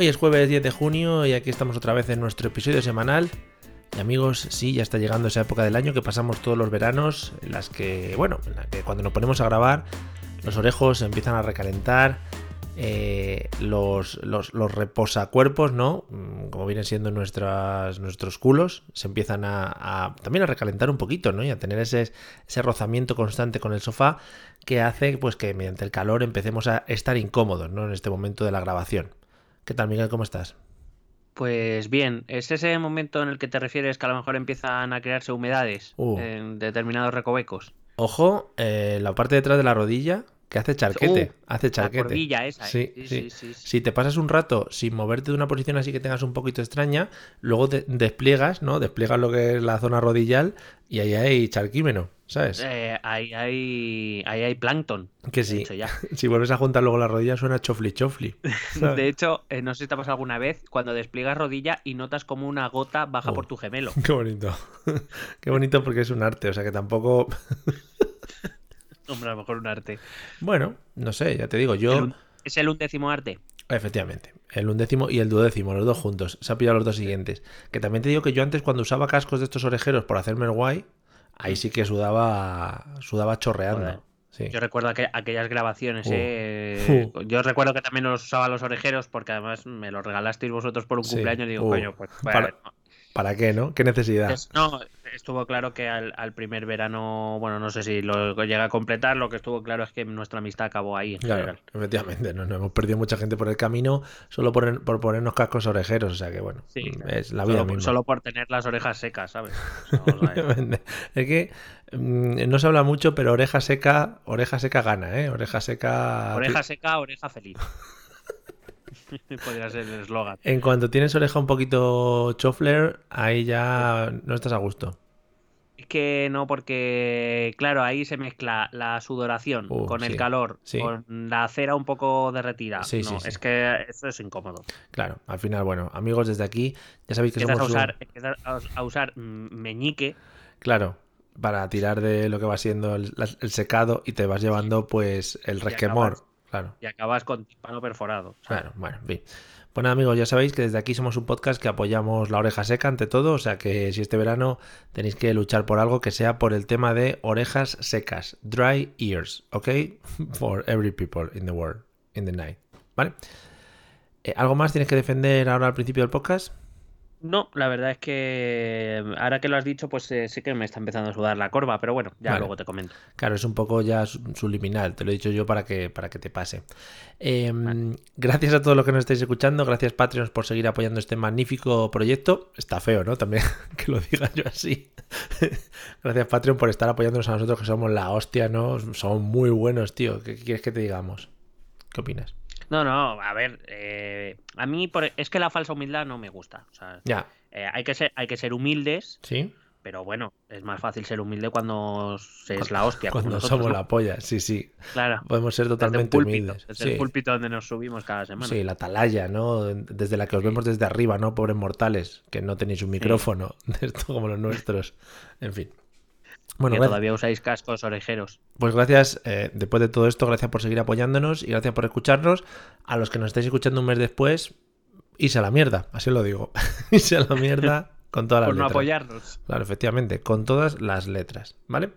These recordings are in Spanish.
Hoy es jueves 10 de junio y aquí estamos otra vez en nuestro episodio semanal. Y amigos, sí, ya está llegando esa época del año que pasamos todos los veranos, en las que, bueno, en que cuando nos ponemos a grabar, los orejos empiezan a recalentar, eh, los, reposacuerpos, ¿no? Mm, Como vienen siendo nuestras, nuestros culos, se empiezan a, a- también a recalentar un poquito, ¿no? Y a tener ese, ese rozamiento constante con el sofá que hace pues que mediante el calor empecemos a estar incómodos, ¿no? En este momento de la grabación. ¿Qué tal, Miguel? ¿Cómo estás? Pues bien, ¿es ese momento en el que te refieres que a lo mejor empiezan a crearse humedades Uh. en determinados recovecos? Ojo, eh, la parte detrás de la rodilla que hace charquete. Uh, hace La charquete. cordilla esa, ¿eh? Sí, sí, sí. sí, sí, sí. Si te pasas un rato sin moverte de una posición así que tengas un poquito extraña, luego te despliegas, ¿no? Despliegas lo que es la zona rodillal y ahí hay charquímeno, ¿sabes? Eh, ahí, hay, ahí hay plancton. que sí. hecho, ya. Si vuelves a juntar luego la rodilla suena chofli chofli. ¿sabes? De hecho, eh, no sé si te ha pasado alguna vez cuando despliegas rodilla y notas como una gota baja Oh. por tu gemelo. Qué bonito. Qué bonito porque es un arte, o sea que tampoco... Hombre, a lo mejor un arte. Bueno, no sé, ya te digo, yo... ¿Es el undécimo arte? Efectivamente, el undécimo y el duodécimo, los dos juntos. Se ha pillado los dos siguientes. Que también te digo que yo antes cuando usaba cascos de estos orejeros por hacerme el guay, ahí sí que sudaba, sudaba chorreando. Joder. Sí. Yo recuerdo aqu- aquellas grabaciones, Uh. ¿eh? Yo recuerdo que también los usaba los orejeros porque además me los regalasteis vosotros por un Sí. cumpleaños y digo, Uh. coño, pues... Para- bueno, ¿Para qué, no? ¿Qué necesidad? Es- no, estuvo claro que al, al primer verano, bueno, no sé si lo llega a completar, lo que estuvo claro es que nuestra amistad acabó ahí en Claro, general. efectivamente, no, no hemos perdido mucha gente por el camino solo por, por ponernos cascos orejeros, o sea que bueno, Sí, es la vida solo, misma. solo por tener las orejas secas, ¿sabes? O sea, es que mm, no se habla mucho, pero oreja seca, oreja seca gana, ¿eh? Oreja seca. oreja seca, oreja feliz. Podría ser el eslogan. En cuanto tienes oreja un poquito chofler, ahí ya no estás a gusto. Es que no, porque, claro, ahí se mezcla la sudoración Uh, con el calor, sí. con la cera un poco derretida. Sí, no, es que eso es incómodo. Claro, al final, bueno, amigos, desde aquí ya sabéis que a somos. un- usar, a- a usar meñique Claro, para tirar de lo que va siendo el, el secado y te vas llevando, pues, el resquemor. Claro. y acabas con tímpano perforado. ¿sabes? Claro, bueno, en fin. Pues nada, amigos, ya sabéis que desde aquí somos un podcast que apoyamos la oreja seca ante todo, o sea que si este verano tenéis que luchar por algo que sea por el tema de orejas secas, dry ears, ¿ok? For every people in the world, in the night, ¿vale? Eh, ¿Algo más tienes que defender ahora al principio del podcast? No, la verdad es que ahora que lo has dicho, pues eh, sí que me está empezando a sudar la corva, pero bueno, ya Vale. luego te comento. Claro, es un poco ya su- subliminal, te lo he dicho yo para que, para que te pase. Eh, Gracias a todos los que nos estáis escuchando, gracias Patreons por seguir apoyando este magnífico proyecto. Está feo, ¿no? También que lo diga yo así. gracias Patreon por estar apoyándonos a nosotros que somos la hostia, ¿no? Somos muy buenos, tío. ¿Qué, qué quieres que te digamos? ¿Qué opinas? No, no, a ver, eh, a mí por- es que la falsa humildad no me gusta. O sea, Ya, eh, hay, que ser, hay que ser humildes, ¿sí? pero bueno, es más fácil ser humilde cuando se es la hostia. Cuando nosotros, somos ¿no? la polla, sí, sí. Claro, Podemos ser desde totalmente púlpito, humildes. desde Sí. el púlpito donde nos subimos cada semana. Sí, la atalaya, ¿no? Desde la que os vemos desde arriba, ¿no? Pobres mortales, que no tenéis un micrófono, de esto como los nuestros. En fin. Bueno, que todavía usáis cascos orejeros. pues gracias, eh, después de todo esto, gracias por seguir apoyándonos y gracias por escucharnos. A los que nos estáis escuchando un mes después, irse a la mierda, así lo digo. irse a la mierda con todas las Por no letras. apoyarnos. Claro, efectivamente, con todas las letras, ¿vale?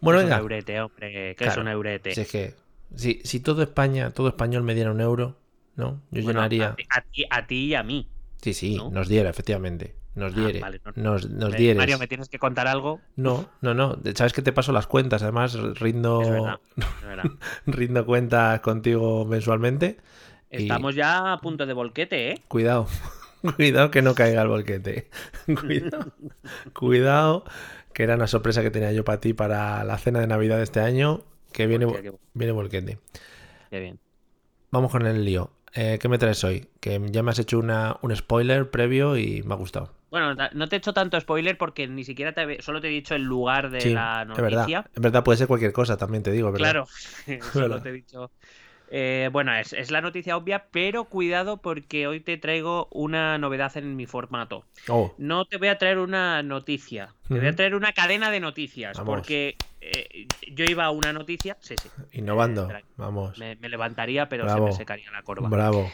Bueno, es un venga. eurete, hombre, que es un eurete. Si es que, si, si todo España, todo español me diera un euro, ¿no? Yo Bueno, llenaría. a, ti- a ti, a ti y a mí. Sí, sí, ¿no? nos diera, efectivamente. Nos Ah, diere. vale, no- nos nos dieres. Mario, ¿me tienes que contar algo? No, no, no. Sabes que te paso las cuentas. Además, rindo, Es verdad, es verdad. rindo cuentas contigo mensualmente. Y Estamos ya a punto de volquete, ¿eh? cuidado, Cuidado que no caiga el volquete. Cuidado. Cuidado, que era una sorpresa que tenía yo para ti para la cena de Navidad de este año, que viene, viene volquete. Qué bien. Vamos con el lío. Eh, ¿Qué me traes hoy? Que ya me has hecho una, un spoiler previo y me ha gustado. Bueno, no te he hecho tanto spoiler porque ni siquiera te solo te he dicho el lugar de Sí, la es verdad. noticia. En verdad puede ser cualquier cosa, también te digo, ¿verdad? Claro, solo Verdad. te he dicho. Eh, bueno, es, es la noticia obvia, pero cuidado porque hoy te traigo una novedad en mi formato. Oh, No te voy a traer una noticia, te voy a traer una cadena de noticias, Vamos. porque eh, yo iba a una noticia, sí, sí, innovando. espera, Vamos. me, me levantaría, pero Bravo. se me secaría la corva. Bravo.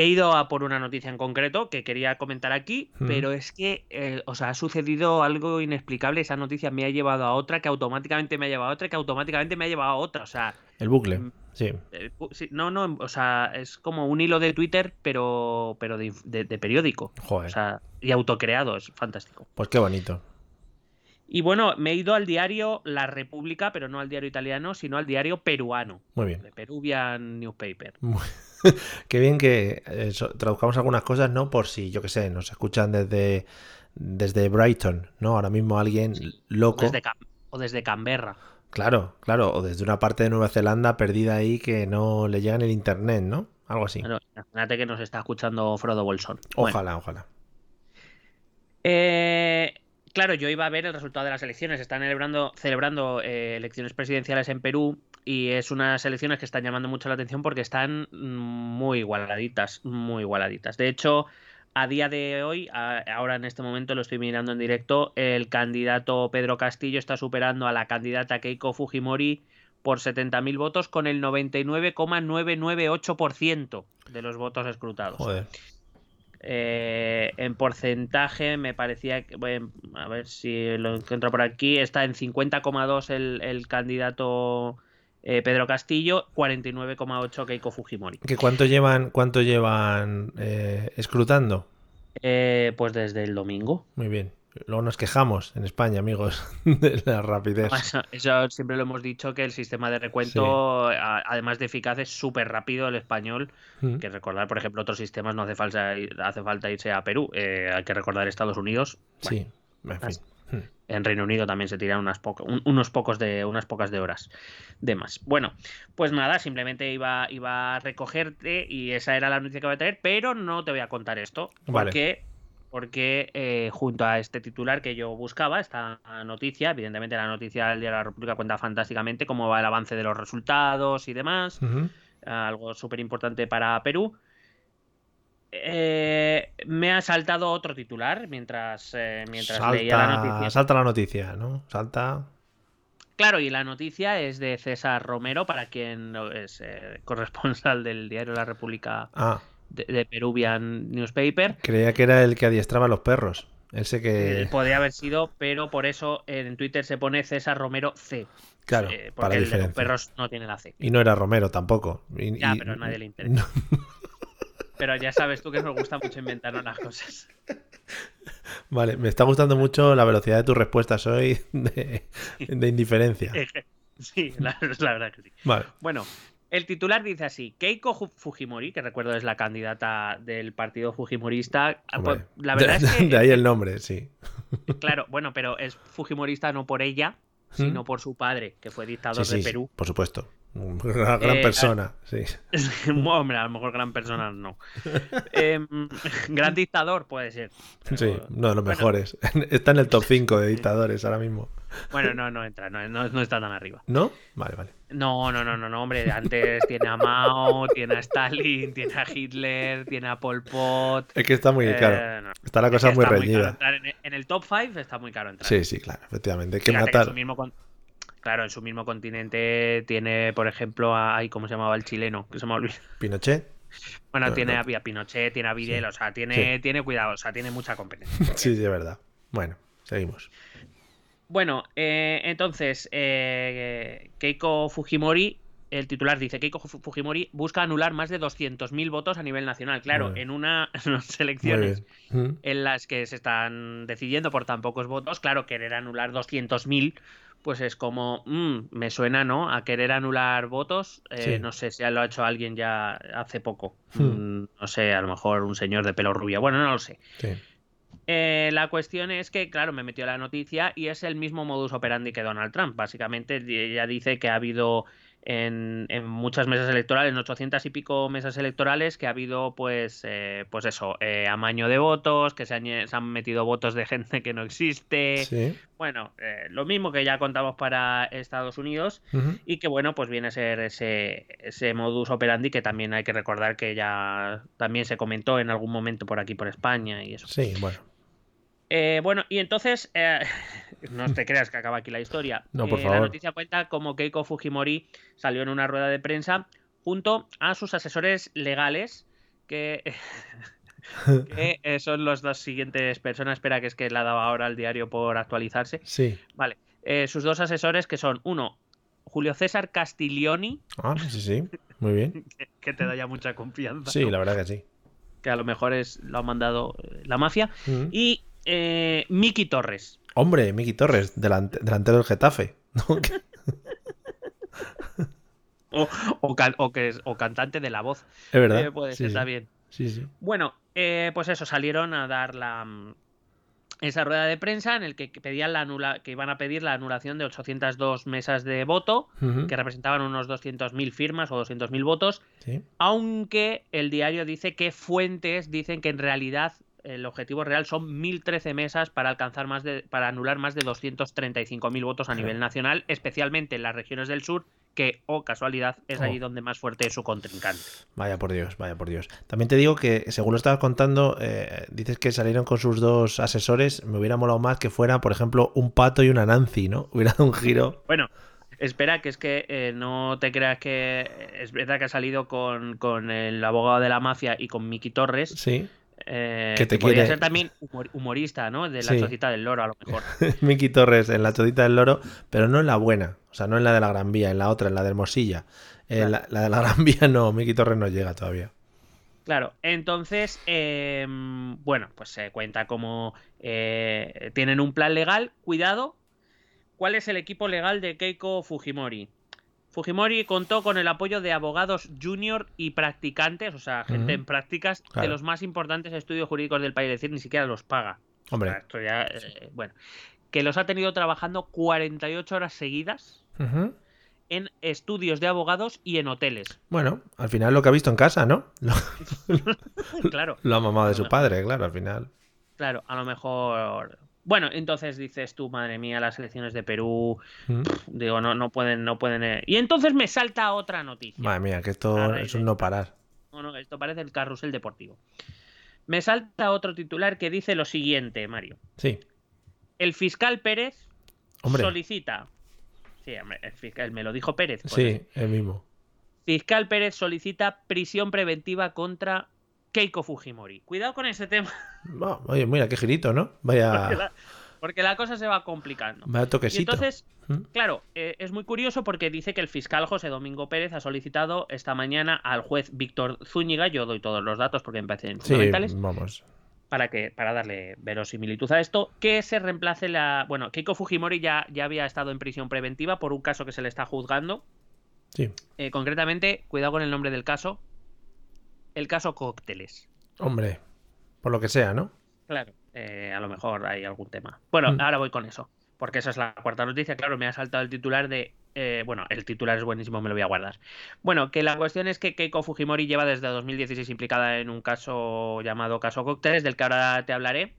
He ido a por una noticia en concreto que quería comentar aquí, Mm. pero es que, eh, o sea, ha sucedido algo inexplicable. Esa noticia me ha llevado a otra, que automáticamente me ha llevado a otra, que automáticamente me ha llevado a otra. O sea, El bucle. Mm. Sí. eh, no, no, o sea, es como un hilo de Twitter, pero, pero de, inf- de- de periódico. Joder. O sea, y autocreado, es fantástico. Pues qué bonito. Y bueno, me he ido al diario La República, pero no al diario italiano, sino al diario peruano, Muy bien. de Peruvian Newspaper. Qué bien que eh, traduzcamos algunas cosas, ¿no? Por si, yo qué sé, nos escuchan desde, desde Brighton, ¿no? Ahora mismo alguien loco. Desde o desde Canberra. Claro, claro. O desde una parte de Nueva Zelanda perdida ahí que no le llega en el internet, ¿no? Algo así. Bueno, imagínate que nos está escuchando Frodo Bolson. Bueno, Ojalá, ojalá. eh, claro, yo iba a ver el resultado de las elecciones. Están celebrando, eh, elecciones presidenciales en Perú y es unas elecciones que están llamando mucho la atención porque están mm, muy igualaditas, muy igualaditas. De hecho, a día de hoy, ahora en este momento lo estoy mirando en directo, el candidato Pedro Castillo está superando a la candidata Keiko Fujimori por 70.000 votos con el 99,998% de los votos escrutados. Joder. Eh, en porcentaje me parecía que, bueno, a ver si lo encuentro por aquí, está en 50,2 el, el candidato eh, Pedro Castillo, 49,8 Keiko Fujimori. ¿Que cuánto llevan, cuánto llevan eh, escrutando? Eh, pues desde el domingo. Muy bien. Luego nos quejamos en España, amigos, de la rapidez. Eso, eso siempre lo hemos dicho que el sistema de recuento, a- además de eficaz, es súper rápido el español. Mm. Que recordar, por ejemplo, otros sistemas no hace falta, hace falta irse a Perú. eh, hay que recordar Estados Unidos. Sí, en fin. Mm. En Reino Unido también se tiran unas un- unos pocos de unas pocas de horas de más. Bueno, pues nada, simplemente iba, iba a recogerte y esa era la noticia que voy a traer, pero no te voy a contar esto. Vale. Porque, porque eh, junto a este titular que yo buscaba, esta noticia, evidentemente la noticia del Diario de la República cuenta fantásticamente cómo va el avance de los resultados y demás algo súper importante para Perú. Eh, me ha saltado otro titular mientras, eh, mientras leía la noticia. salta la noticia, ¿no? Salta. Claro, y la noticia es de César Romero, para quien es corresponsal del diario La República Ah, de, de Peruvian Newspaper. creía que era el que adiestraba a los perros. Ese que. Eh, podría haber sido, pero por eso en Twitter se pone César Romero C. Claro, eh, para porque el de los perros no tiene la C. Y no era Romero tampoco. Y- Ya, y- pero a nadie le interesa. no. Pero ya sabes tú que nos gusta mucho inventarnos las cosas. Vale, me está gustando mucho la velocidad de tus respuestas hoy de, de indiferencia. Sí, la, la verdad que sí. Vale. Bueno, el titular dice así: Keiko Fujimori, que recuerdo es la candidata del partido Fujimorista. ah, Hombre, pues, la verdad de, es que, de ahí el nombre, sí. claro, bueno, pero es Fujimorista no por ella, sino por su padre, que fue dictador sí, de sí, Perú. por supuesto. Una gran Eh, persona, sí. Hombre, a lo mejor gran persona no. Em, gran dictador puede ser. Sí, uno de los bueno. mejores. Está en el top 5 de dictadores ahora mismo. Bueno, no, no entra, no, no, no está tan arriba. ¿No? Vale, vale. No, no, no, no, no, hombre. Antes tiene a Mao, tiene a Stalin, tiene a Hitler, tiene a Pol Pot. Es que está muy, eh, claro. no. Está la Es cosa que muy está caro reñida. en, el top 5 está muy caro entrar. Sí, sí, claro, efectivamente. Hay que Fíjate matar. su mismo con- Claro, en su mismo continente tiene, por ejemplo, a... ay, ¿cómo se llamaba el chileno? Que se me olvidado. Pinochet. Bueno, No, tiene no. a Pinochet, tiene a Vidal, o sea, tiene, tiene cuidado, o sea, tiene mucha competencia. Sí, es verdad. Bueno, seguimos. Bueno, eh, entonces, eh, Keiko Fujimori el titular dice Keiko Fujimori busca anular más de 200.000 votos a nivel nacional. Claro, en una, unas elecciones Mm. en las que se están decidiendo por tan pocos votos, claro, querer anular 200.000, pues es como, mm, me suena, ¿no? A querer anular votos. Eh, Sí. No sé si lo ha hecho alguien ya hace poco. Hmm. Mm, No sé, a lo mejor un señor de pelo rubio. Bueno, no lo sé. Sí. Eh, la cuestión es que, claro, me metió la noticia y es el mismo modus operandi que Donald Trump. Básicamente, ella dice que ha habido en, en muchas mesas electorales, en 800 y pico mesas electorales, que ha habido, pues, eh, pues eso, eh, amaño de votos, que se han, se han metido votos de gente que no existe. Sí. Bueno, eh, lo mismo que ya contamos para Estados Unidos y que, bueno, pues viene a ser ese, ese modus operandi que también hay que recordar que ya también se comentó en algún momento por aquí, por España y eso. Sí, bueno. Eh, bueno, y entonces, eh, no te creas que acaba aquí la historia. No, por Eh, favor. La noticia cuenta como Keiko Fujimori salió en una rueda de prensa junto a sus asesores legales, que, que, eh, son los dos siguientes personas. Espera, que es que la daba ahora al diario por actualizarse. Sí. Vale, eh, sus dos asesores que son uno, Julio César Castiglioni, Ah, sí, sí. Muy bien. que, que te da ya mucha confianza, Sí, ¿no? la verdad que sí. que a lo mejor es lo ha mandado la mafia, Mm. y eh, Miki Torres. Hombre, Miki Torres, delante- delantero del Getafe. ¿no? Que- O, o can- o que es- o cantante de la voz. Es verdad. Eh, puede Sí, ser, está sí. bien. Sí, sí. Bueno, eh, pues eso, salieron a dar la mm, esa rueda de prensa en el que pedían la anula que iban a pedir la anulación de 802 mesas de voto, que representaban unos 200.000 firmas o 200.000 votos, Sí. aunque el diario dice que fuentes dicen que en realidad el objetivo real son 1013 mesas para alcanzar más de para anular más de 235.000 votos a nivel nacional, especialmente en las regiones del sur, que oh casualidad es Oh. allí donde más fuerte es su contrincante. Vaya por Dios, vaya por Dios. También te digo que, según lo estabas contando, eh, dices que salieron con sus dos asesores. Me hubiera molado más que fuera, por ejemplo, un pato y una Nancy, ¿no? Hubiera dado un giro. Bueno, espera, que es que eh, no te creas que es verdad que ha salido con, con el abogado de la mafia y con Miki Torres. Sí. Eh, Que te podría quiere- ser también humor- humorista, ¿no? De la Sí. chocita del loro, a lo mejor. Miki Torres en la chodita del loro, pero no en la buena. O sea, no en la de la Gran Vía, en la otra, en la de Hermosilla. En la, la de la Gran Vía no, Miki Torres no llega todavía. Claro, entonces, eh, bueno, pues se cuenta como eh, tienen un plan legal. Cuidado, ¿cuál es el equipo legal de Keiko Fujimori? Fujimori contó con el apoyo de abogados junior y practicantes, o sea, gente en prácticas, Claro. de los más importantes estudios jurídicos del país, es decir, ni siquiera los paga. O Hombre. sea, esto ya, eh, bueno, que los ha tenido trabajando 48 horas seguidas en estudios de abogados y en hoteles. Bueno, al final lo que ha visto en casa, ¿no? Lo, claro. lo ha mamado de su padre, claro, al final. Claro, a lo mejor. Bueno, entonces dices tú, madre mía, las elecciones de Perú, Mm. digo, no, no pueden, no pueden. eh. Y entonces me salta otra noticia. Madre mía, que esto es un no parar. No, no, esto parece el carrusel deportivo. Me salta otro titular que dice lo siguiente, Mario. Sí, El fiscal Pérez hombre. solicita. Sí, el fiscal me lo dijo Pérez. pues Sí, el mismo. Fiscal Pérez solicita prisión preventiva contra Keiko Fujimori. Cuidado con ese tema, oye, mira, qué girito, ¿no? Vaya, porque la, porque la cosa se va complicando. vaya Y toquecito. entonces, ¿Mm? Claro, eh, es muy curioso porque dice que el fiscal José Domingo Pérez ha solicitado esta mañana al juez Víctor Zúñiga, yo doy todos los datos porque me parecen Sí, fundamentales, vamos. para, que, para darle verosimilitud a esto, que se reemplace la... Bueno, Keiko Fujimori ya, ya había estado en prisión preventiva por un caso que se le está juzgando. Sí. Eh, concretamente, cuidado con el nombre del caso, el caso Cócteles. Hombre, por lo que sea, ¿no? Claro, eh, a lo mejor hay algún tema. Bueno, Mm. ahora voy con eso. Porque esa es la cuarta noticia. Claro, me ha saltado el titular de. eh, bueno, el titular es buenísimo, me lo voy a guardar. Bueno, que la cuestión es que Keiko Fujimori lleva desde 2016 implicada en un caso llamado Caso Cócteles, del que ahora te hablaré.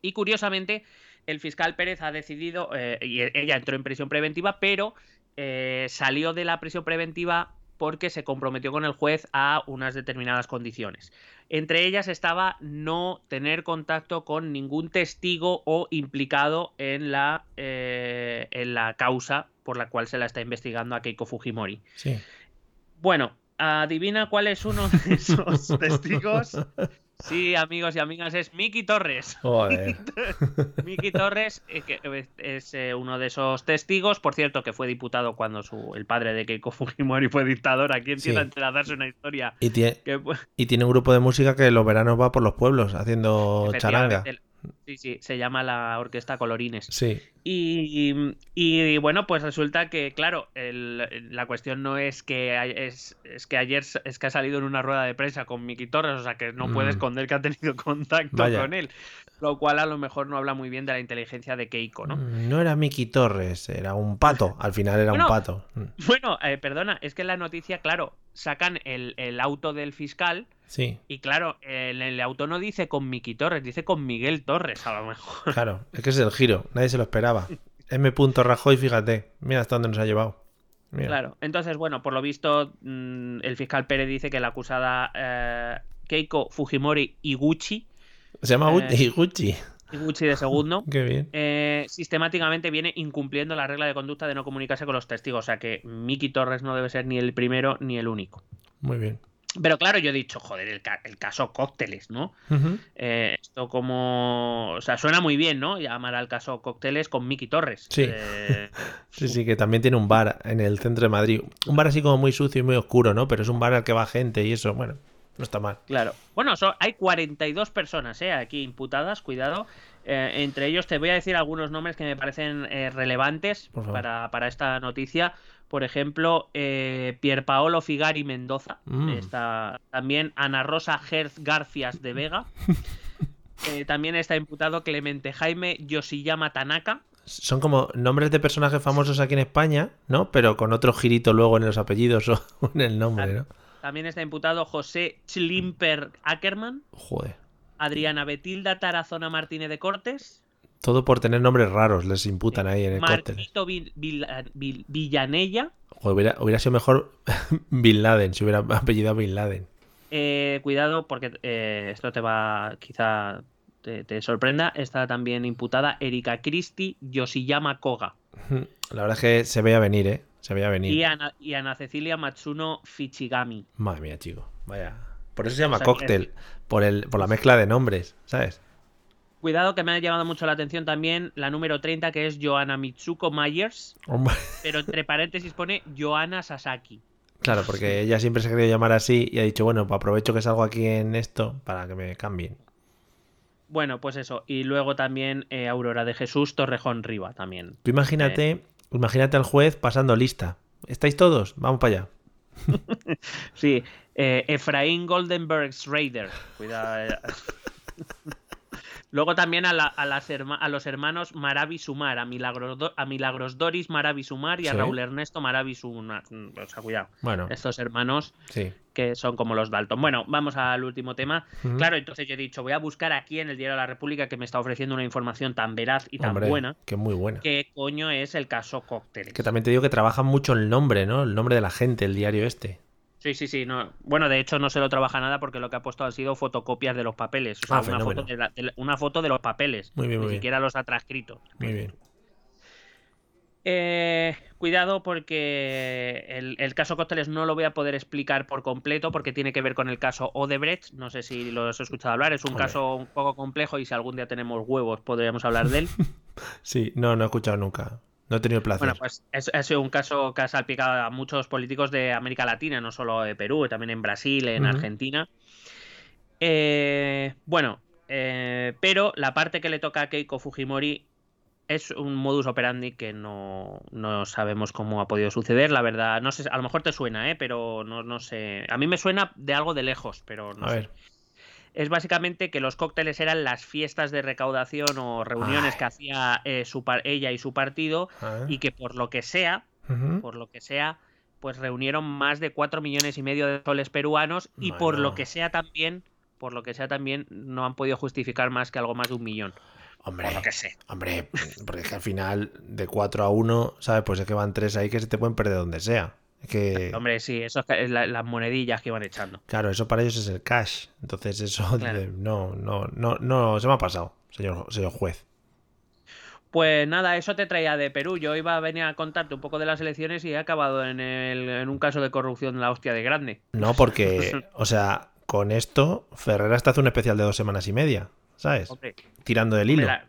Y curiosamente, el fiscal Pérez ha decidido. eh, y ella entró en prisión preventiva, pero eh, salió de la prisión preventiva porque se comprometió con el juez a unas determinadas condiciones. Entre ellas estaba no tener contacto con ningún testigo o implicado en la, eh, en la causa por la cual se la está investigando a Keiko Fujimori. Sí. Bueno, adivina cuál es uno de esos testigos. Sí, amigos y amigas, es Miki Torres. Miki Torres eh, que es- eh, uno de esos testigos, por cierto, que fue diputado cuando su, el padre de Keiko Fujimori fue dictador. Aquí empieza Sí. a entrelazarse una historia Y tiene, que y tiene un grupo de música que los veranos va por los pueblos haciendo charanga. Sí, sí, se llama la Orquesta Colorines. Sí. Y, y, bueno, pues resulta que, claro, el- la cuestión no es que es, es que ayer es que ha salido en una rueda de prensa con Miki Torres, o sea que no puede Mm. esconder que ha tenido contacto Vaya. con él. Lo cual a lo mejor no habla muy bien de la inteligencia de Keiko, ¿no? No era Miki Torres, era un pato. Al final era Bueno, un pato. Mm. Bueno, eh, perdona, es que la noticia, claro, sacan el, el auto del fiscal Sí, y claro, el, el auto no dice con Miki Torres, dice con Miguel Torres, a lo mejor. claro. Es que es el giro. Nadie se lo esperaba. M. Rajoy, fíjate. Mira hasta dónde nos ha llevado. Mira. Claro, entonces, bueno, por lo visto, mm, el fiscal Pérez dice que la acusada eh, Keiko Fujimori Iguchi, Se llama Eh. Gucci. Gucci. De segundo, Qué bien. eh, sistemáticamente viene incumpliendo la regla de conducta de no comunicarse con los testigos. O sea que Miki Torres no debe ser ni el primero ni el único. Muy bien. Pero claro, yo he dicho, joder, el, ca- el caso cócteles, ¿no? Eh, esto como... O sea, suena muy bien, ¿no? Llamar al caso cócteles con Miki Torres. Sí. Eh, Sí, sí, que también tiene un bar en el centro de Madrid. Un bar así como muy sucio y muy oscuro, ¿no? Pero es un bar al que va gente y eso, bueno, no está mal. Claro. Bueno, so- hay 42 personas ¿eh? aquí imputadas, cuidado. Eh, entre ellos te voy a decir algunos nombres que me parecen eh, relevantes para, para esta noticia. Por ejemplo, Pierpaolo Figari Mendoza. Mm. Está también Ana Rosa Herz Garfias de Vega. También está imputado Clemente Jaime Yoshiyama Tanaka. Son como nombres de personajes famosos aquí en España, ¿no? Pero con otro girito luego en los apellidos o en el nombre, ¿no? También está imputado José Chlimper Ackerman. Joder. Adriana Betilda Tarazona Martínez de Cortes. Todo por tener nombres raros les imputan ahí en el. Marquito Vil- Vil- Vil- Villanella. Joder, hubiera, hubiera sido mejor Bin Laden, si hubiera apellidado Bin Laden. Eh, cuidado porque eh, esto te va, quizá te, te sorprenda. Está también imputada Erika Christie Yoshiyama Koga La verdad es que se veía venir, ¿eh? Se veía venir. y Ana, y Ana Cecilia Matsuno Fichigami. Madre mía, chico. Vaya. Por eso se llama O sea, cóctel. Por, el, por la mezcla de nombres, ¿sabes? Cuidado que me ha llamado mucho la atención también la número 30 que es Joanna Mitsuko Myers, Hombre. pero entre paréntesis pone Joanna Sasaki. Claro, porque ella siempre se ha querido llamar así y ha dicho, bueno, pues aprovecho que salgo aquí en esto para que me cambien. Bueno, pues eso. Y luego también eh, Aurora de Jesús Torrejón Riva también. Tú imagínate, imagínate al juez pasando lista. ¿Estáis todos? Vamos para allá. Sí, eh, Efraín Goldenberg Schrader. Cuidado. Luego también a, la- a las herma- a los hermanos Maravi Sumar, a Milagros, a Milagros Doris Maravi Sumar y a Sí. Raúl Ernesto Maravi Sumar. Mm, O sea, cuidado. Bueno, Estos hermanos sí. que son como los Dalton. Bueno, vamos al último tema. Claro, entonces yo he dicho, voy a buscar aquí en el Diario de la República que me está ofreciendo una información tan veraz y tan Hombre, buena. que muy buena. ¿Qué coño es el caso Cócteles? Que también te digo que trabajan mucho el nombre, ¿no? El nombre de la gente, el diario este. Sí, sí, sí. No. Bueno, de hecho no se lo trabaja nada porque lo que ha puesto han sido fotocopias de los papeles. O sea, Ah, una, foto de la- de la- una foto de los papeles. Muy bien, Ni muy bien. siquiera los ha transcrito. Muy bien. Eh, cuidado porque el, el caso Cócteles no lo voy a poder explicar por completo porque tiene que ver con el caso Odebrecht. No sé si lo has escuchado hablar. Es un Hombre. caso un poco complejo y si algún día tenemos huevos podríamos hablar de él. Sí, no, no he escuchado nunca. No he tenido el placer. Bueno, pues es, ha sido un caso que ha salpicado a muchos políticos de América Latina, no solo de Perú, también en Brasil, en. Argentina. Eh, bueno, eh, pero la parte que le toca a Keiko Fujimori es un modus operandi que no, no sabemos cómo ha podido suceder, la verdad. No sé, a lo mejor te suena, ¿eh? pero no, no sé. A mí me suena de algo de lejos, pero no a sé. ver. Es básicamente que los cócteles eran las fiestas de recaudación o reuniones Ay. que hacía eh, su par- ella y su partido Ah. y que por lo que sea, por lo que sea, pues reunieron más de 4 millones y medio de soles peruanos y por lo que sea también, por lo que sea también, no han podido justificar más que algo más de un millón. Hombre, Por lo que sé. hombre, porque es que al final de 4 a 1, ¿sabes? Pues es que van tres ahí que se te pueden perder donde sea. Que, Hombre, sí, eso es la- las monedillas que iban echando. claro, eso para ellos es el cash. Entonces eso, Claro. de- no, no, no, no, se me ha pasado, señor, señor juez. Pues nada, eso te traía de Perú. Yo iba a venir a contarte un poco de las elecciones y he acabado en, el- en un caso de corrupción la hostia de grande. No, porque, o sea, con esto, Ferrer hasta hace un especial de dos semanas y media, ¿sabes? Hombre, Tirando del hilo. Mira,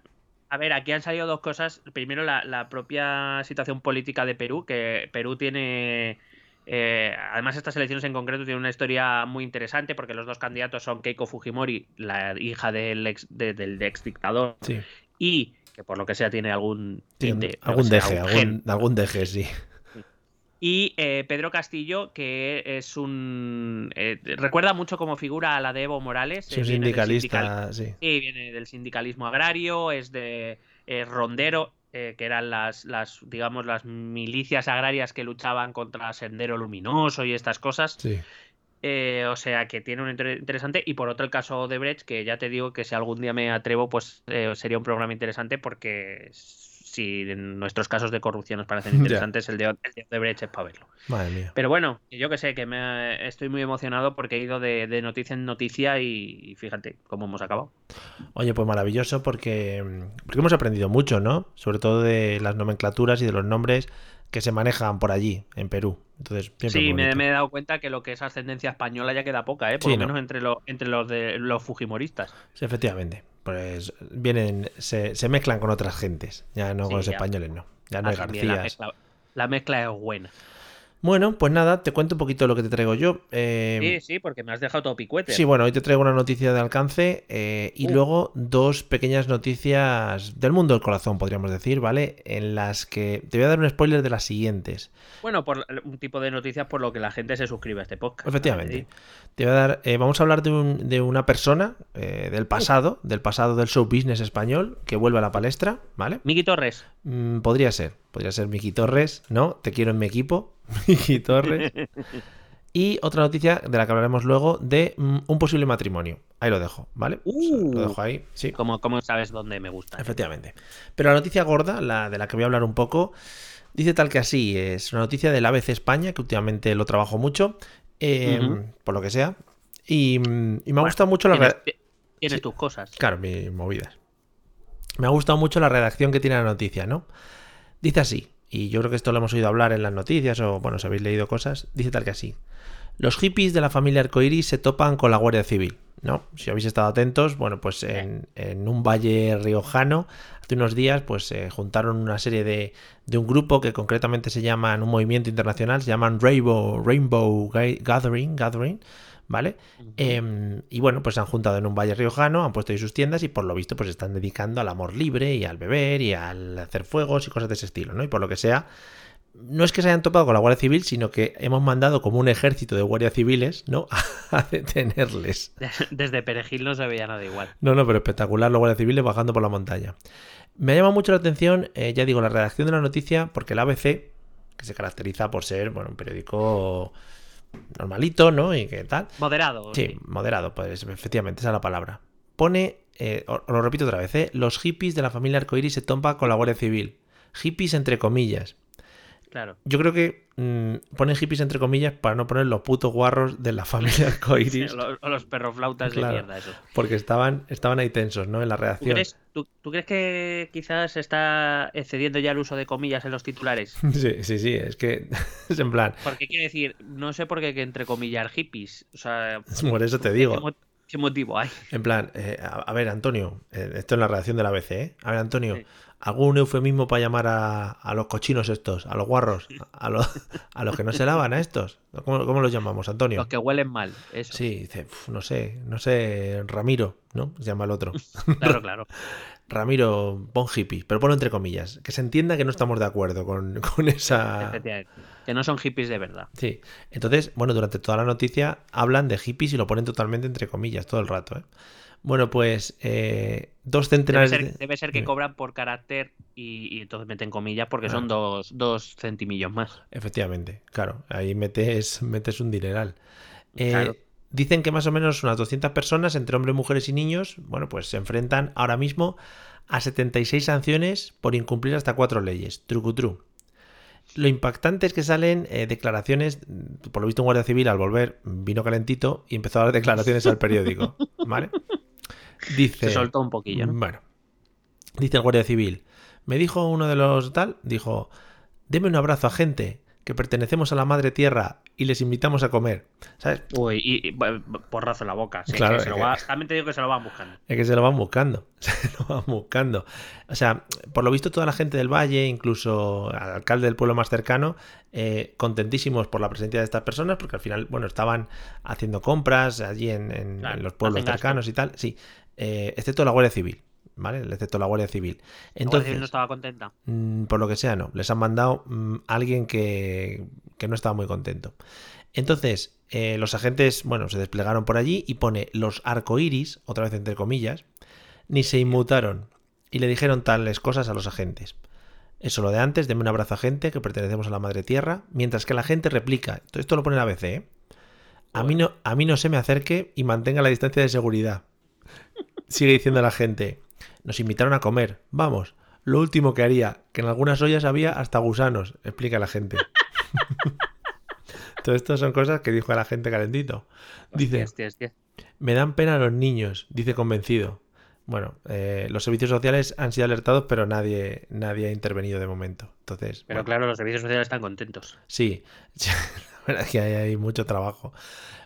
a ver, aquí han salido dos cosas. Primero, la, la propia situación política de Perú, que Perú tiene. eh, además, estas elecciones en concreto tienen una historia muy interesante porque los dos candidatos son Keiko Fujimori, la hija del ex, de- del ex dictador, Sí, y que por lo que sea tiene algún tinte, algún deje, algún, algún deje, sí. Y eh, Pedro Castillo, que es un. eh, recuerda mucho como figura a la de Evo Morales. Sí, eh, un del sindical- sindicalista, sí. Sí, viene del sindicalismo agrario, es de eh, Rondero, eh, que eran las, las, digamos, las milicias agrarias que luchaban contra Sendero Luminoso y estas cosas. Sí. Eh, o sea que tiene un inter- interesante. Y por otro el caso de Brecht, que ya te digo que si algún día me atrevo, pues eh, sería un programa interesante porque si en nuestros casos de corrupción nos parecen interesantes, el de, el de Odebrecht es para verlo. Madre mía. Pero bueno, yo que sé, que me estoy muy emocionado porque he ido de, de noticia en noticia y, y fíjate cómo hemos acabado. Oye, pues maravilloso porque, porque hemos aprendido mucho, ¿no? Sobre todo de las nomenclaturas y de los nombres que se manejan por allí, en Perú. Entonces, Sí, me, he dado cuenta que lo que es ascendencia española ya queda poca, ¿eh? Por Sí, lo ¿no? menos entre, lo- entre los de los fujimoristas. Sí, efectivamente. Pues vienen, se, se mezclan con otras gentes. Ya no Sí, con los ya. españoles, no. Ya no hay la, mezcla, la mezcla es buena. Bueno, pues nada, te cuento un poquito lo que te traigo yo. Eh, Sí, sí, porque me has dejado todo picuete. Sí, bueno, hoy te traigo una noticia de alcance eh, y Uh. luego dos pequeñas noticias del mundo del corazón, podríamos decir, ¿vale? En las que te voy a dar un spoiler de las siguientes. Bueno, por un tipo de noticias por lo que la gente se suscribe a este podcast. Efectivamente. Te voy a dar, eh, vamos a hablar de, un- de una persona del pasado, del pasado del show business español, que vuelve a la palestra, ¿vale? Miki Torres. Mm, podría ser, podría ser Miki Torres, ¿no? Te quiero en mi equipo, Miki Torres. Y otra noticia de la que hablaremos luego de mm, un posible matrimonio. Ahí lo dejo, ¿vale? O sea, Uh. lo dejo ahí, sí. Como, como sabes dónde me gusta. Efectivamente. Pero la noticia gorda, la de la que voy a hablar un poco, dice tal que así. Es una noticia del ABC España, que últimamente lo trabajo mucho, eh, Ujú. por lo que sea. Y, mm, y me ha gustado mucho la... Tienes, re- tienes Sí. tus cosas. Claro, mis movidas. Me ha gustado mucho la redacción que tiene la noticia, ¿no? Dice así, y yo creo que esto lo hemos oído hablar en las noticias, o bueno, si habéis leído cosas, dice tal que así. Los hippies de la familia Arcoiris se topan con la Guardia Civil, ¿no? Si habéis estado atentos, bueno, pues en, en un valle riojano, hace unos días, pues se juntaron una serie de, de un grupo que concretamente se llaman, un movimiento internacional, se llaman Rainbow, Rainbow Ga- Gathering, Gathering, ¿vale? Em, y bueno, pues se han juntado en un valle riojano, han puesto ahí sus tiendas y por lo visto pues están dedicando al amor libre y al beber y al hacer fuegos y cosas de ese estilo, ¿no? Y por lo que sea, no es que se hayan topado con la Guardia Civil, sino que hemos mandado como un ejército de guardias civiles, ¿no? A detenerles. Desde Perejil no se veía nada igual. No, no, pero espectacular los guardias civiles bajando por la montaña. Me ha llamado mucho la atención, eh, ya digo, la redacción de la noticia, porque el ABC, que se caracteriza por ser, bueno, un periódico normalito, ¿no? Y que tal. Moderado. Sí, moderado, pues efectivamente, esa es la palabra. Pone, eh, os lo repito otra vez, ¿eh? los hippies de la familia Arcoiris se topan con la Guardia Civil. Hippies entre comillas. Claro. Yo creo que mm, ponen hippies entre comillas para no poner los putos guarros de la familia Arcoiris, O los, o los perroflautas Claro. de mierda, eso. porque estaban, estaban ahí tensos, ¿no? En la ¿Tú redacción. crees, tú, tú crees que quizás se está excediendo ya el uso de comillas en los titulares? Sí, sí, sí, es que es en plan, Porque quiere decir, no sé por qué hay que entrecomillar hippies. O sea, por eso te ¿qué, digo. qué motivo hay? En plan, eh, a, a ver, Antonio, eh, esto es la redacción de la ABC, ¿eh? A ver, Antonio, Sí. ¿Algún eufemismo para llamar a, a los cochinos estos, a los guarros, a, los, a los que no se lavan, a estos? ¿Cómo, cómo los llamamos, Antonio? Los que huelen mal, eso. Sí, dice, "Uf, no sé, no sé, Ramiro, ¿no? Se llama el otro. Claro, claro. Ramiro, pon hippie, pero ponlo entre comillas, que se entienda que no estamos de acuerdo con, con esa... Que no son hippies de verdad. Sí, entonces, bueno, durante toda la noticia hablan de hippies y lo ponen totalmente entre comillas todo el rato, ¿eh? Bueno, pues eh, dos Debe centenares ser, de... debe ser que cobran por carácter y, y entonces meten comillas porque Ah. son dos, dos centimillos más. Efectivamente, claro, ahí metes, metes un dineral. Eh, Claro. Dicen que más o menos unas 200 personas, entre hombres, mujeres y niños, bueno, pues se enfrentan ahora mismo a 76 sanciones por incumplir hasta cuatro leyes. Trucutru. Lo impactante es que salen eh, declaraciones, por lo visto un guardia civil al volver vino calentito y empezó a dar declaraciones al periódico, ¿vale? Dice, Se soltó un poquillo, ¿no? bueno, dice el guardia civil, me dijo uno de los tal, dijo, deme un abrazo a gente que pertenecemos a la madre tierra y les invitamos a comer. ¿Sabes? Uy, y, y, porrazo en la boca. Sí, Claro, que se lo es que- va- también te digo que se lo van buscando. Es que se lo van buscando. Se lo van buscando. O sea, por lo visto, toda la gente del valle, incluso al alcalde del pueblo más cercano, eh, contentísimos por la presencia de estas personas, porque al final, bueno, estaban haciendo compras allí en, en- Claro, en los pueblos gasto. cercanos y tal. Sí, eh, excepto la Guardia Civil. ¿Vale? Excepto la Guardia Civil. La Guardia Civil Entonces, no estaba contenta. Mm, por lo que sea, no. Les han mandado mm, alguien que, que no estaba muy contento. Entonces, eh, los agentes, bueno, se desplegaron por allí y pone los arcoíris, otra vez entre comillas, ni se inmutaron y le dijeron tales cosas a los agentes. Eso lo de antes, deme un abrazo agente, que pertenecemos a la madre tierra, mientras que la gente replica, esto lo pone la ABC, ¿eh? A mí, no, a mí no se me acerque y mantenga la distancia de seguridad. Sigue diciendo la gente, nos invitaron a comer, vamos, lo último que haría, que en algunas ollas había hasta gusanos, explica la gente. Todo esto son cosas que dijo la gente calentito. Dice, Hostia, hostia, hostia. me dan pena los niños, dice convencido. Bueno, eh, los servicios sociales han sido alertados, pero nadie, nadie ha intervenido de momento. Entonces, Pero bueno, claro, los servicios sociales están contentos. sí, verdad es que hay, hay mucho trabajo.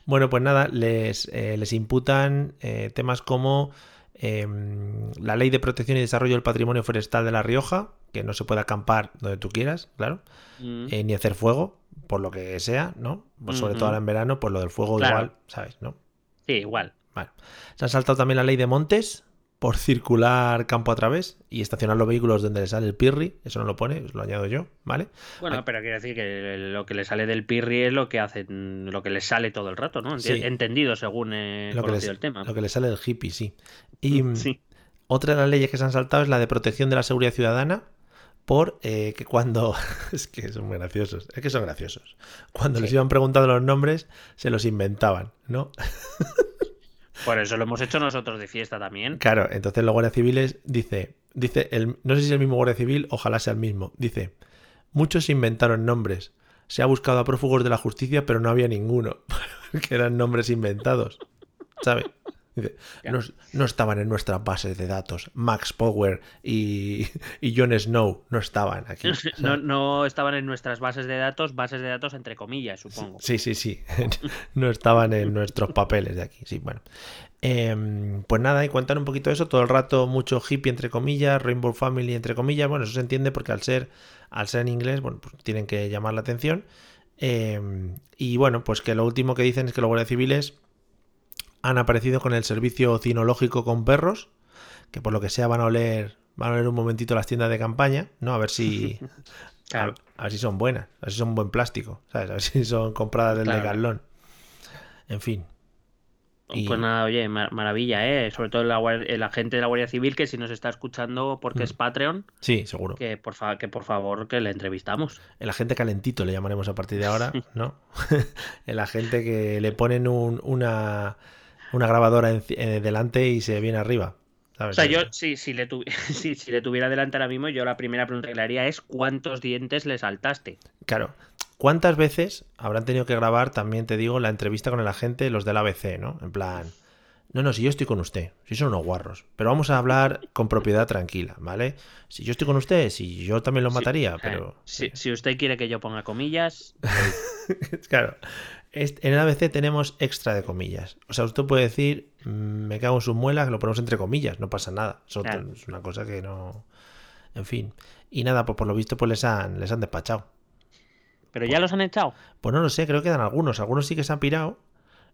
Bueno, pues nada, les, eh, les imputan eh, temas como em, la ley de protección y desarrollo del patrimonio forestal de La Rioja, que no se puede acampar donde tú quieras, claro, Mm. eh, ni hacer fuego, por lo que sea, ¿no? Pues sobre todo ahora en verano, pues lo del fuego Claro. igual, ¿sabes? ¿No? Sí, igual. Se han saltado también la ley de montes por circular campo a través y estacionar los vehículos donde le sale el pirri. Eso no lo pone, lo añado yo, ¿vale? Bueno, pero quiero decir que lo que le sale del pirri es lo que hacen, lo que les sale todo el rato, ¿no? Sí. Entendido según he Lo que, les- el tema. lo que le sale del hippie, sí. Y mm, Sí. otra de las leyes que se han saltado es la de protección de la seguridad ciudadana por eh, que cuando... es que son muy graciosos, es que son graciosos. Cuando les iban preguntando los nombres, se los inventaban, ¿no? Por eso lo hemos hecho nosotros de fiesta también. Claro, entonces los guardias civiles dice, dice el, no sé si es el mismo guardia civil, ojalá sea el mismo. Dice, muchos inventaron nombres. Se ha buscado a prófugos de la justicia, pero no había ninguno, que eran nombres inventados. ¿Sabe? No, no estaban en nuestras bases de datos. Max Power y, y Jon Snow no estaban aquí. No, estaban en nuestras bases de datos, bases de datos entre comillas, supongo. Sí, sí, sí. No estaban en nuestros papeles de aquí. Sí, bueno. Em, pues nada, y cuentan un poquito eso. Todo el rato mucho hippie entre comillas, Rainbow Family entre comillas. Bueno, eso se entiende porque al ser, al ser en inglés, bueno, pues tienen que llamar la atención. Em, y bueno, pues que lo último que dicen es que los guardias civiles han aparecido con el servicio cinológico con perros, que por lo que sea van a oler, van a oler un momentito las tiendas de campaña, ¿no? A ver si, Claro. a, a ver si son buenas, a ver si son buen plástico, ¿sabes? A ver si son compradas del Claro. Decathlon. En fin. Y- Pues nada, oye, mar- maravilla, ¿eh? Sobre todo la, guar- el agente de la Guardia Civil, que si nos está escuchando porque Mm. es Patreon, Sí, seguro. que por, fa- que por favor que le entrevistamos. El agente calentito le llamaremos a partir de ahora, ¿no? el agente que le ponen un- una, una grabadora enci- eh, delante y se viene arriba. O ¿sabes? sea, yo si, si, le si le tuviera delante ahora mismo, yo la primera pregunta que le haría es ¿cuántos dientes le saltaste? Claro. ¿Cuántas veces habrán tenido que grabar, también te digo, la entrevista con el agente, los del ABC, ¿no? En plan, no, no, si yo estoy con usted, si son unos guarros, pero vamos a hablar con propiedad tranquila, ¿vale? Si yo estoy con usted, si yo también lo mataría, Eh, pero... si, si usted quiere que yo ponga comillas, Claro. En el ABC tenemos extra de comillas. O sea, usted puede decir, "Mm, me cago en sus muelas, lo ponemos entre comillas, no pasa nada. Eso Claro. es una cosa que no. En fin. Y nada, pues por lo visto, pues les han, les han despachado. pero ya los han echado. Pues no lo sé, creo que quedan algunos. Algunos sí que se han pirado.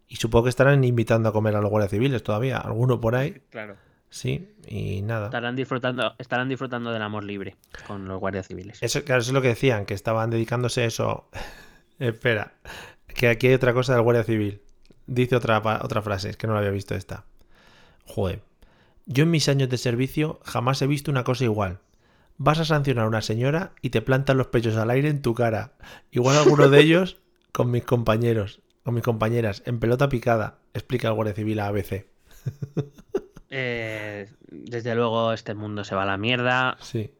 Y supongo que estarán invitando a comer a los guardias civiles todavía. Alguno por ahí. Claro. Sí, y nada. Estarán disfrutando, estarán disfrutando del amor libre con los guardias civiles. Eso, claro, eso es lo que decían, que estaban dedicándose a eso. Espera, que aquí hay otra cosa del Guardia Civil. Dice otra, otra frase, es que no la había visto esta. Joder. Yo en mis años de servicio jamás he visto una cosa igual. Vas a sancionar a una señora y te plantan los pechos al aire en tu cara. Igual alguno de ellos con mis compañeros, con mis compañeras, en pelota picada, explica el Guardia Civil a ABC. Eh, desde luego este mundo se va a la mierda. Sí.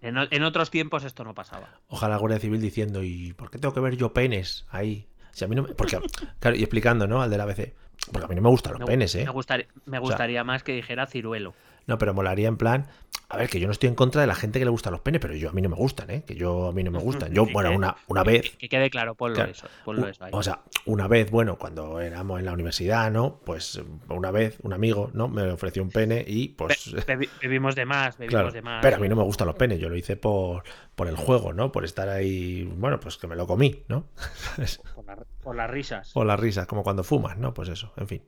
En, en otros tiempos esto no pasaba. Ojalá Guardia Civil diciendo, ¿y por qué tengo que ver yo penes ahí? Si a mí no me... Porque, claro, y explicando, ¿no? Al del ABC. Porque a mí no me gustan los Me, penes, ¿eh? me gustar- me sea- gustaría más que dijera ciruelo. No, pero molaría en plan, A ver, que yo no estoy en contra de la gente que le gustan los penes, pero yo a mí no me gustan, ¿eh? Que yo a mí no me gustan. Yo, bueno, una, una vez. Que, que quede claro, ponlo Claro. eso. Ponlo u- eso ahí. O sea, una vez, bueno, cuando éramos en la universidad, ¿no? Pues una vez un amigo, ¿no? Me ofreció un pene y pues. Be- bebi- bebimos de más, bebimos Claro, de más. pero a mí no me gustan los penes, yo lo hice por, por el juego, ¿no? Por estar ahí, bueno, pues que me lo comí, ¿no? Por, la- por las risas. O las risas, como cuando fumas, ¿no? Pues eso, en fin.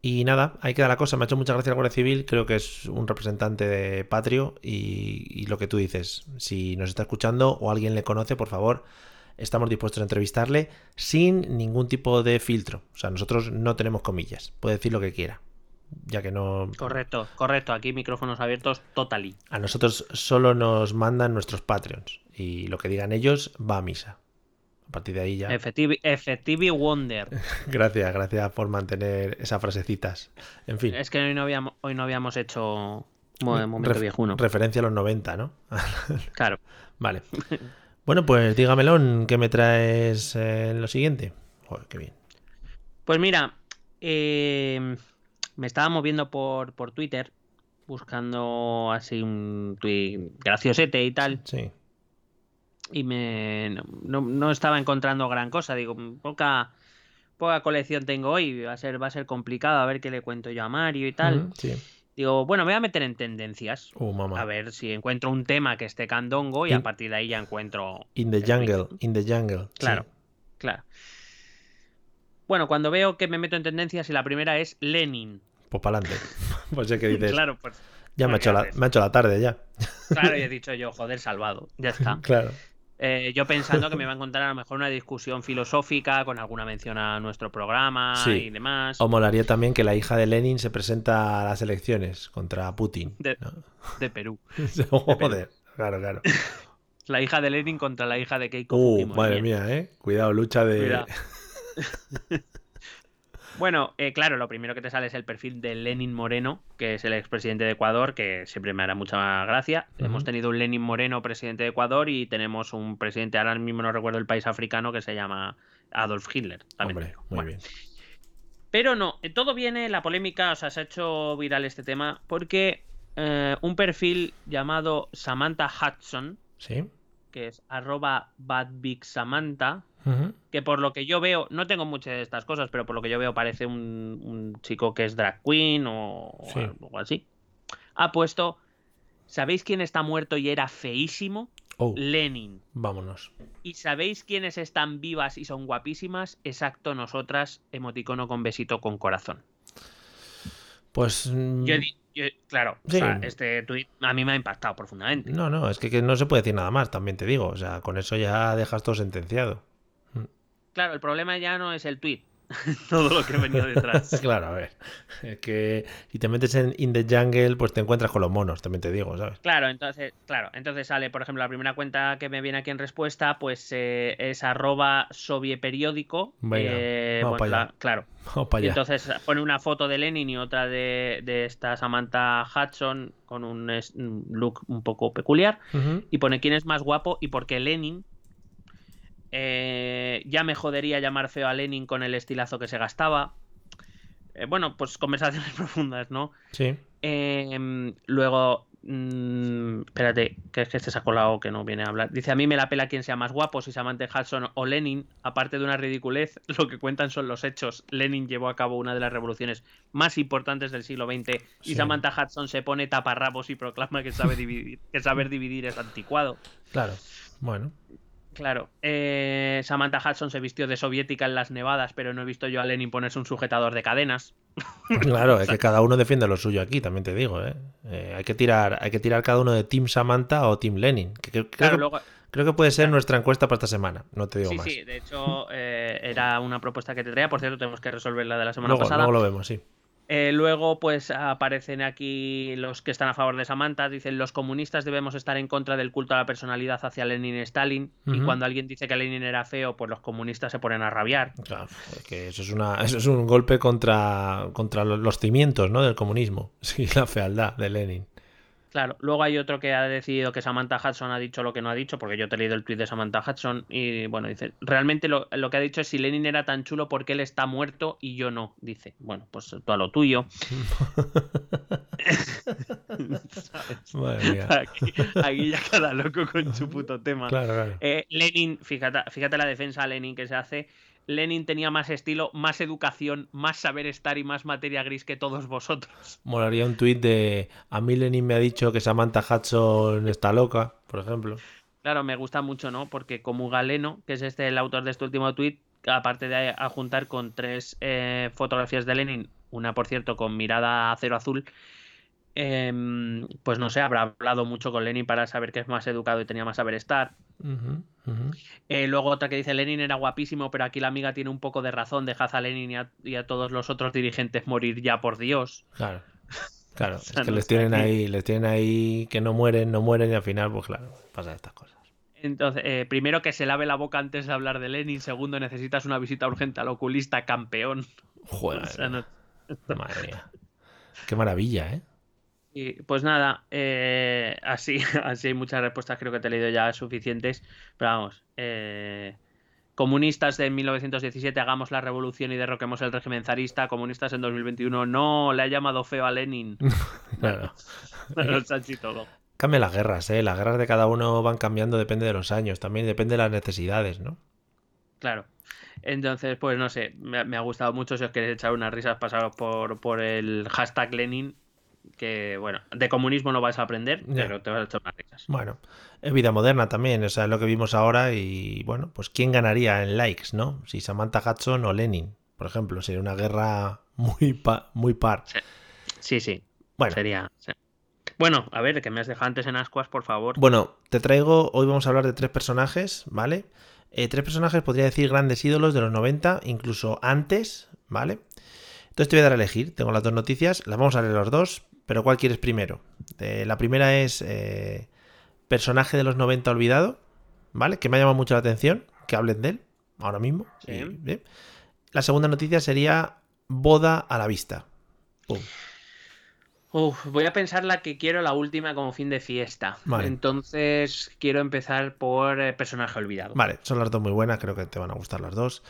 Y nada, ahí queda la cosa. Me ha hecho mucha gracia la Guardia Civil. Creo que es un representante de Patrio. Y, y lo que tú dices, si nos está escuchando o alguien le conoce, por favor, estamos dispuestos a entrevistarle sin ningún tipo de filtro. O sea, nosotros no tenemos comillas. Puede decir lo que quiera. Ya que no. Correcto, correcto. Aquí micrófonos abiertos, totally. A nosotros solo nos mandan nuestros Patreons. Y lo que digan ellos va a misa. A partir de ahí ya. Effective, effective Wonder. Gracias, gracias por mantener esas frasecitas. En fin. Es que hoy no habíamos, hoy no habíamos hecho mo- momento Ref- viejuno. Referencia a los 90, ¿no? Claro. vale. Bueno, pues dígamelo, ¿qué me traes eh, en lo siguiente? Joder, qué bien. Pues mira, eh, me estaba moviendo por, por Twitter buscando así un tweet graciosete y tal. Sí. Y me no, no- estaba encontrando gran cosa. Digo, poca, poca colección tengo hoy, va a ser, va a ser complicado a ver qué le cuento yo a Mario y tal. Sí. Digo, bueno, me voy a meter en tendencias. Mamá. A ver si encuentro un tema que esté candongo y In- a partir de ahí ya encuentro. In the jungle, in the jungle. sí. Claro, claro. Bueno, cuando veo que me meto en tendencias y la primera es Lenin. Pues para adelante. pues sé que dices, Claro, pues ya me ha, pues, hecho ¿qué la, me ha hecho la tarde ya. claro, y he dicho yo, joder, salvado. Ya está. Claro. Eh, yo pensando que me va a encontrar a lo mejor una discusión filosófica con alguna mención a nuestro programa Sí. y demás. O molaría también que la hija de Lenin se presenta a las elecciones contra Putin. De- ¿no? de Perú. Joder, claro, claro. La hija de Lenin contra la hija de Keiko Uh, Fujimori. madre mía, ¿eh? Cuidado, lucha de... Cuidado. Bueno, eh, claro, lo primero que te sale es el perfil de Lenin Moreno, que es el expresidente de Ecuador, que siempre me hará mucha gracia. Hemos tenido un Lenin Moreno presidente de Ecuador y tenemos un presidente, ahora mismo no recuerdo el país africano, que se llama Adolf Hitler. también Hombre, muy Bueno, bien. Pero no, eh, todo viene, la polémica, o sea, se ha hecho viral este tema, porque eh, un perfil llamado Samantha Hudson, ¿Sí? que es arroba badbigsamantha, Que por lo que yo veo, no tengo muchas de estas cosas, pero por lo que yo veo parece un, un chico que es drag queen o Sí. algo así, ha puesto, ¿sabéis quién está muerto y era feísimo? Oh, Lenin. vámonos. ¿Y sabéis quiénes están vivas y son guapísimas? Exacto, nosotras, emoticono con besito con corazón. Pues... mm, Yo yo- claro, o Sí. sea, este tweet a mí me ha impactado profundamente. No, no, es que, que no se puede decir nada más, también te digo. O sea, con eso ya dejas todo sentenciado. Claro, el problema ya no es el tweet, todo lo que venido detrás. claro, a ver. Es que si te metes en In the Jungle, pues te encuentras con los monos, también te digo, ¿sabes? Claro, entonces, claro, entonces sale, por ejemplo, la primera cuenta que me viene aquí en respuesta, pues eh, es arroba sobieperiódico. Venga, eh, vamos bueno, para la- allá. claro. Vamos para Y allá. entonces pone una foto de Lenin y otra de, de esta Samantha Hudson con un look un poco peculiar. Y pone quién es más guapo y porque Lenin. Eh, ya me jodería llamar feo a Lenin con el estilazo que se gastaba. Eh, bueno, pues conversaciones profundas, ¿no? Sí. Em, luego, mm, espérate, que es que este se ha colado que no viene a hablar. Dice: A mí me la pela quien sea más guapo, si Samantha Hudson o Lenin. Aparte de una ridiculez, lo que cuentan son los hechos. Lenin llevó a cabo una de las revoluciones más importantes del siglo XX y. Samantha Hudson se pone taparrabos y proclama que, sabe dividir, que saber dividir es anticuado. Claro. Bueno. Claro, eh, Samantha Hudson se vistió de soviética en las nevadas, pero no he visto yo a Lenin ponerse un sujetador de cadenas. Claro, es que cada uno defiende lo suyo aquí, también te digo, ¿eh? Eh, hay, que tirar, hay que tirar cada uno de Team Samantha o Team Lenin. que- Claro, luego, creo que puede ser nuestra encuesta para esta semana, no te digo Sí, más. sí, de hecho eh, era una propuesta que te traía, por cierto tenemos que resolver la de la semana luego, pasada. luego lo vemos, sí. Eh, luego pues aparecen aquí los que están a favor de Samantha, dicen los comunistas debemos estar en contra del culto a la personalidad hacia Lenin y Stalin y cuando alguien dice que Lenin era feo pues los comunistas se ponen a rabiar. Claro, es que eso es, una, eso es un golpe contra, contra lo- los cimientos ¿no? del comunismo. Sí, la fealdad de Lenin. Claro, luego hay otro que ha decidido que Samantha Hudson ha dicho lo que no ha dicho, porque yo te he leído el tweet de Samantha Hudson y bueno, dice, realmente lo, lo que ha dicho es si Lenin era tan chulo porque él está muerto y yo no, dice. Bueno, pues tú a lo tuyo. Madre mía. Aquí, aquí ya cada loco con su puto tema. Claro, claro. Eh, Lenin, fíjate, fíjate la defensa a Lenin que se hace. Lenin tenía más estilo, más educación, más saber estar y más materia gris que todos vosotros. Molaría un tuit de a mí Lenin me ha dicho que Samantha Hudson está loca, por ejemplo. Claro, me gusta mucho, ¿no? Porque como Galeno, que es este el autor de este último tuit, aparte de adjuntar con tres eh, fotografías de Lenin, una por cierto con mirada a cero azul, em, pues no sé, habrá hablado mucho con Lenin para saber que es más educado y tenía más saber estar. Eh, luego otra que dice Lenin era guapísimo, pero aquí la amiga tiene un poco de razón, dejad a Lenin y a, y a todos los otros dirigentes morir ya por Dios. Claro. Claro, O sea, es que no les tienen aquí- ahí, les tienen ahí que no mueren, no mueren y al final, pues claro, pasan estas cosas. Entonces, eh, primero que se lave la boca antes de hablar de Lenin, segundo necesitas una visita urgente al oculista campeón. Joder, O sea, no- madre mía. Qué maravilla, ¿eh? Y, pues nada, eh, así, así hay muchas respuestas, creo que te he leído ya suficientes, pero vamos, eh, comunistas de 1917, hagamos la revolución y derroquemos el régimen zarista, comunistas en 2021, no, le ha llamado feo a Lenin, Claro. Todo. Cambian las guerras, ¿eh? Las guerras de cada uno van cambiando, depende de los años, también depende de las necesidades, ¿no? Claro. Entonces, pues no sé, me, ha- me ha gustado mucho si os queréis echar unas risas pasaros por, por el hashtag Lenin, que bueno, de comunismo no vais a aprender, pero te vas a echar unas risas. Bueno, es vida moderna también, o sea, es lo que vimos ahora y bueno, pues ¿quién ganaría en likes, no? Si Samantha Hudson o Lenin, por ejemplo, sería una guerra muy, pa- muy par. Sí, sí, Bueno, sería... sí. Bueno, a ver, que me has dejado antes en ascuas, por favor. Bueno, te traigo, hoy vamos a hablar de tres personajes, ¿vale? Eh, tres personajes, podría decir, grandes ídolos de los 90, incluso antes, ¿vale? Entonces te voy a dar a elegir, tengo las dos noticias, las vamos a leer los dos, pero ¿cuál quieres primero? Eh, la primera es eh, personaje de los 90 olvidado, ¿vale? Que me ha llamado mucho la atención, que hablen de él, ahora mismo. Sí. Y. La segunda noticia sería boda a la vista. Pum. Uf, voy a pensar la que quiero, la última como fin de fiesta. Vale. Entonces, quiero empezar por eh, personaje olvidado. Vale, son las dos muy buenas, creo que te van a gustar las dos.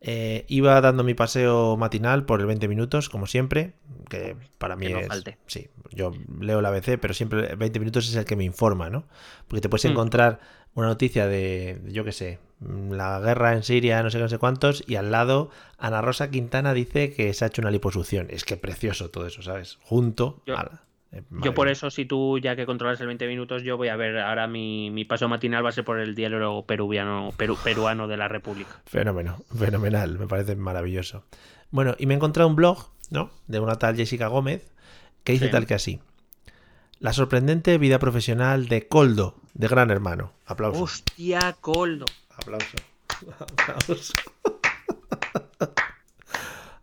Eh, iba dando mi paseo matinal por el 20 minutos, como siempre, que para mí Que no es... falte. Sí, yo leo la ABC, pero siempre 20 minutos es el que me informa, ¿no? Porque te puedes Hmm. encontrar una noticia de, yo qué sé, la guerra en Siria, no sé qué, no sé cuántos, y al lado Ana Rosa Quintana dice que se ha hecho una liposucción. Es que precioso todo eso, ¿sabes? Junto Yo- a la... eh, Yo por eso, si tú ya que controlas el 20 minutos, yo voy a ver ahora mi, mi paso matinal va a ser por el diario peruviano, peru- peruano de la República. Fenómeno, fenomenal, me parece maravilloso. Bueno, y me he encontrado un blog, ¿no? De una tal Jessica Gómez, que dice Sí. tal que así. La sorprendente vida profesional de Coldo, de Gran Hermano. Aplauso. Hostia, Coldo. Aplauso. Aplauso.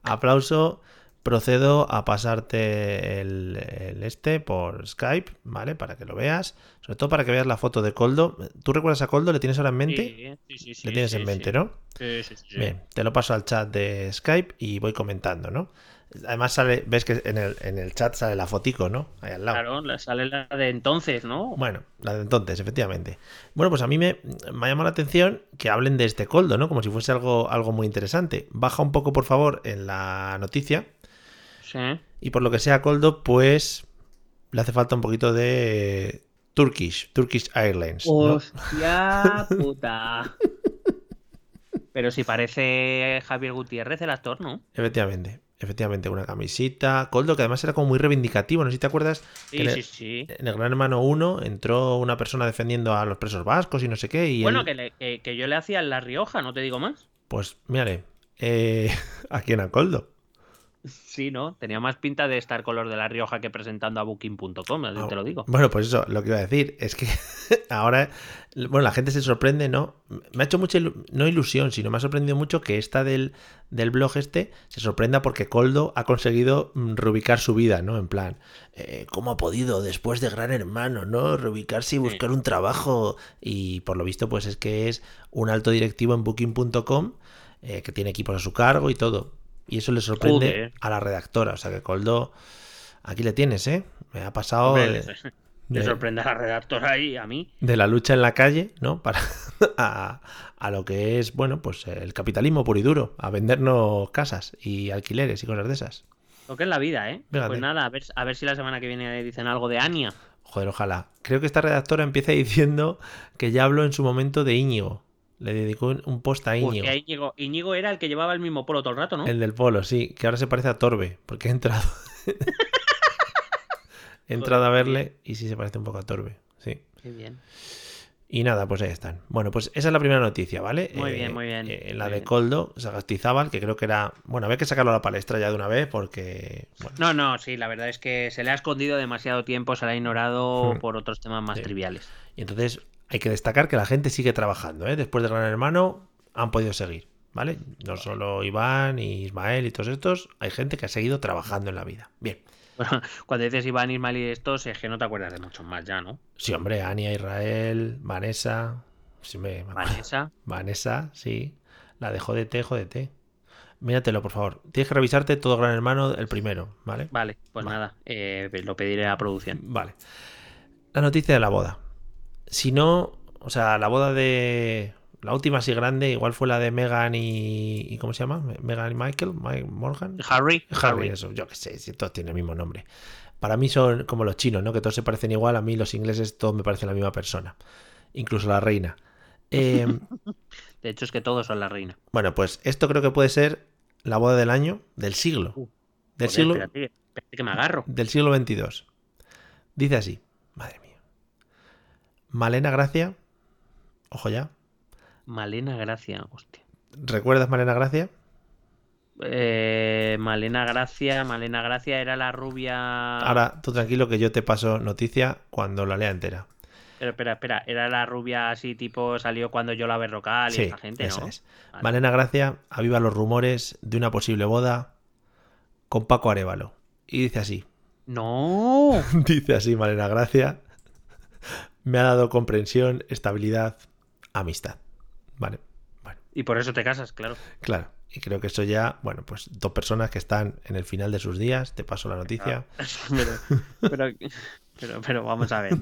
Aplauso. Procedo a pasarte el, el este por Skype, ¿vale? Para que lo veas. Sobre todo para que veas la foto de Coldo. ¿Tú recuerdas a Coldo? ¿Le tienes ahora en mente? Sí, sí, sí, Le tienes sí, en mente, sí. ¿no? Sí, sí, sí. Bien, te lo paso al chat de Skype y voy comentando, ¿no? Además sale, ves que en el, en el chat sale la fotico, ¿no? Ahí al lado. Claro, la- sale la de entonces, ¿no? Bueno, la de entonces, efectivamente. Bueno, pues a mí me, me ha llamado la atención que hablen de este coldo, ¿no? Como si fuese algo, algo muy interesante. Baja un poco, por favor, en la noticia. Sí. Y por lo que sea coldo, pues le hace falta un poquito de Turkish, Turkish Airlines. ¿no? Hostia puta. Pero si parece Javier Gutiérrez el actor, ¿no? Efectivamente, efectivamente, una camisita. Coldo, que además era como muy reivindicativo, no sé si te acuerdas. que Sí, en, sí, el, sí. en el Gran Hermano 1 entró una persona defendiendo a los presos vascos y no sé qué. Y Bueno, él- que, le- que- que yo le hacía en La Rioja, no te digo más. Pues, mírale, eh, aquí en Coldo. Sí, ¿no? Tenía más pinta de estar color de La Rioja que presentando a Booking.com, así Ah, te lo digo. Bueno, pues eso, lo que iba a decir es que ahora, bueno, la gente se sorprende, ¿no? Me ha hecho mucha, ilu- no ilusión, sino me ha sorprendido mucho que esta del, del blog este se sorprenda porque Coldo ha conseguido mm, reubicar su vida, ¿no? En plan, eh, ¿cómo ha podido después de Gran Hermano, ¿no? Reubicarse y buscar un trabajo. Y por lo visto, pues es que es un alto directivo en booking.com eh, que tiene equipos a su cargo y todo. Y eso le sorprende Joder. a la redactora. O sea que Coldo, aquí le tienes, ¿eh? Me ha pasado... Hombre, de- sorprende a la redactora y a mí. de la lucha en la calle, ¿no? Para a, a lo que es, bueno, pues el capitalismo puro y duro, a vendernos casas y alquileres y cosas de esas. Lo que es la vida, ¿eh? Fíjate. Pues nada, a ver, a ver si la semana que viene dicen algo de Ania. Joder, ojalá. Creo que esta redactora empieza diciendo que ya habló en su momento de Íñigo. Le dedicó un- post a Íñigo. Hostia, Íñigo, Íñigo era el que llevaba el mismo polo todo el rato, ¿no? El del polo, sí, que ahora se parece a Torbe, porque he entrado. he entrado a verle y sí se parece un poco a Torbe, sí. Qué bien. Y nada, pues ahí están. Bueno, pues esa es la primera noticia, ¿vale? Muy bien, muy bien, eh, la muy de bien. Coldo, Sagastizábal, que creo que era. Bueno, había que sacarlo a la palestra ya de una vez porque. Bueno, No, no, sí, la verdad es que se le ha escondido demasiado tiempo, se le ha ignorado Hmm. por otros temas más Sí. triviales. y entonces hay que destacar que la gente sigue trabajando, ¿eh? Después de Gran Hermano han podido seguir, ¿vale? No solo Iván y Ismael y todos estos, hay gente que ha seguido trabajando en la vida. Bien. Bueno, cuando dices Iván, Ismael y estos, es que no te acuerdas de muchos más ya, ¿no? Sí, hombre, Ania, Israel, Vanessa. Sí, me. Vanessa. Vanessa, sí. La de Jodete, Jodete. Míratelo, por favor. Tienes que revisarte todo Gran Hermano, el primero, ¿vale? Vale, pues Vale. nada, eh, lo pediré a producción. Vale. La noticia de la boda. Si no, o sea, la boda de. La última así grande, igual fue la de Megan y. y ¿Cómo se llama? Megan y Michael, Mike Morgan. Harry, Harry, eso, yo qué sé, si todos tienen el mismo nombre. Para mí son como los chinos, ¿no? Que todos se parecen igual. A mí los ingleses todos me parecen la misma persona. Incluso la reina. Eh, De hecho, es que todos son la reina. bueno, pues esto creo que puede ser la boda del año, del siglo. Uh, Del Joder, siglo, espérate, espérate que me agarro. del siglo XXII. Dice así. Malena Gracia, ojo ya. Malena Gracia, hostia. ¿Recuerdas Malena Gracia? Eh, Malena Gracia, Malena Gracia era la rubia. Ahora tú tranquilo que yo te paso noticia cuando la lea entera. Pero espera, espera, era la rubia así tipo salió cuando yo la Berrocal y Sí, esa gente, esa ¿no? es. Vale. Malena Gracia aviva los rumores de una posible boda con Paco Arevalo. Y dice así, No. dice así Malena Gracia, me ha dado comprensión, estabilidad, amistad. Vale, bueno, Y por eso te casas, claro. claro. Y creo que eso ya, bueno, pues dos personas que están en el final de sus días, te paso la noticia. pero, pero, pero, pero vamos a ver.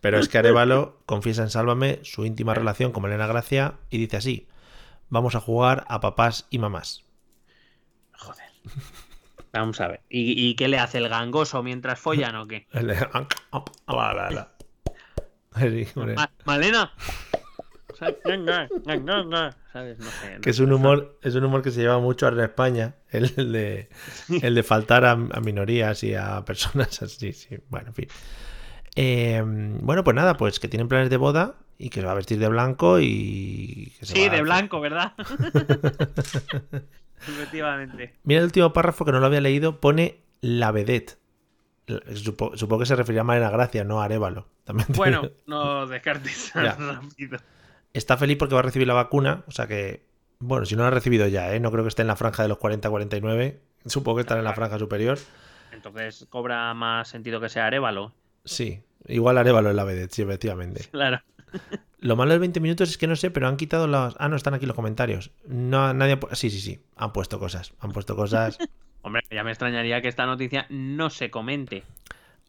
Pero es que Arevalo confiesa en Sálvame su íntima relación con Malena Gracia y dice así, vamos a jugar a papás y mamás. Joder. Vamos a ver. ¿Y, y qué le hace el gangoso mientras follan o qué? Sí. Ma- Malena. ¿Sabes? No sé. no Que es un humor, es un humor que se lleva mucho en España, el, el de, el de faltar a, a minorías y a personas así, sí. Bueno, en fin. Eh, bueno, pues nada, pues que tienen planes de boda y que se va a vestir de blanco y que se Sí, va a- de blanco, ¿verdad? Efectivamente. Mira el último párrafo que no lo había leído, pone la vedette. Supo- Supongo que se referirá a Malena Gracia, no a Arevalo. También Bueno, no descartes rápido. Está feliz porque va a recibir la vacuna, o sea que, bueno, si no la ha recibido ya, ¿eh? no creo que esté en la franja de los 40-49, supongo que estará en la franja superior. Entonces cobra más sentido que sea Arevalo. Sí, igual Arevalo en la vedette, sí, efectivamente. Claro. Lo malo del 20 minutos es que no sé, pero han quitado las... Ah, no, están aquí los comentarios. No, nadie... Sí, sí, sí, han puesto cosas, han puesto cosas. Hombre, ya me extrañaría que esta noticia no se comente.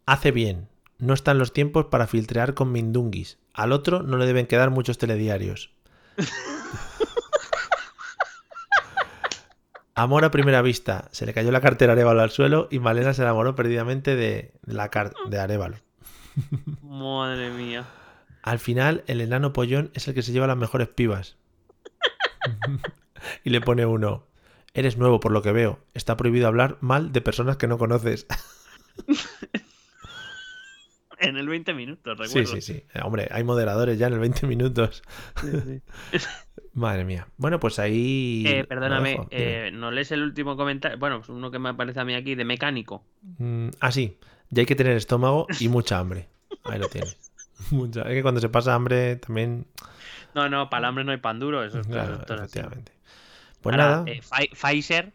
Hace bien, no están los tiempos para filtrear con mindunguis. Al otro no le deben quedar muchos telediarios. Amor a primera vista. Se le cayó la cartera a Arevalo al suelo y Malena se enamoró perdidamente de, la car- de Arevalo. Madre mía. Al final, el enano pollón es el que se lleva las mejores pibas. y le pone uno. Eres nuevo por lo que veo. Está prohibido hablar mal de personas que no conoces. En el 20 minutos, sí, recuerdo. sí, sí. Eh, Hombre, hay moderadores ya en el 20 minutos. sí. Madre mía. Bueno, pues ahí. Eh, perdóname, dejo. Eh, ¿no lees el último comentario? Bueno, pues uno que me aparece a mí aquí de mecánico. Mm, ah, sí. Ya hay que tener estómago y mucha hambre. Ahí lo tienes. Mucha. Es que cuando se pasa hambre también. No, no, para el hambre no hay pan duro, eso es Claro, efectivamente. Pues Ahora, nada. eh, Pfi- Pfizer,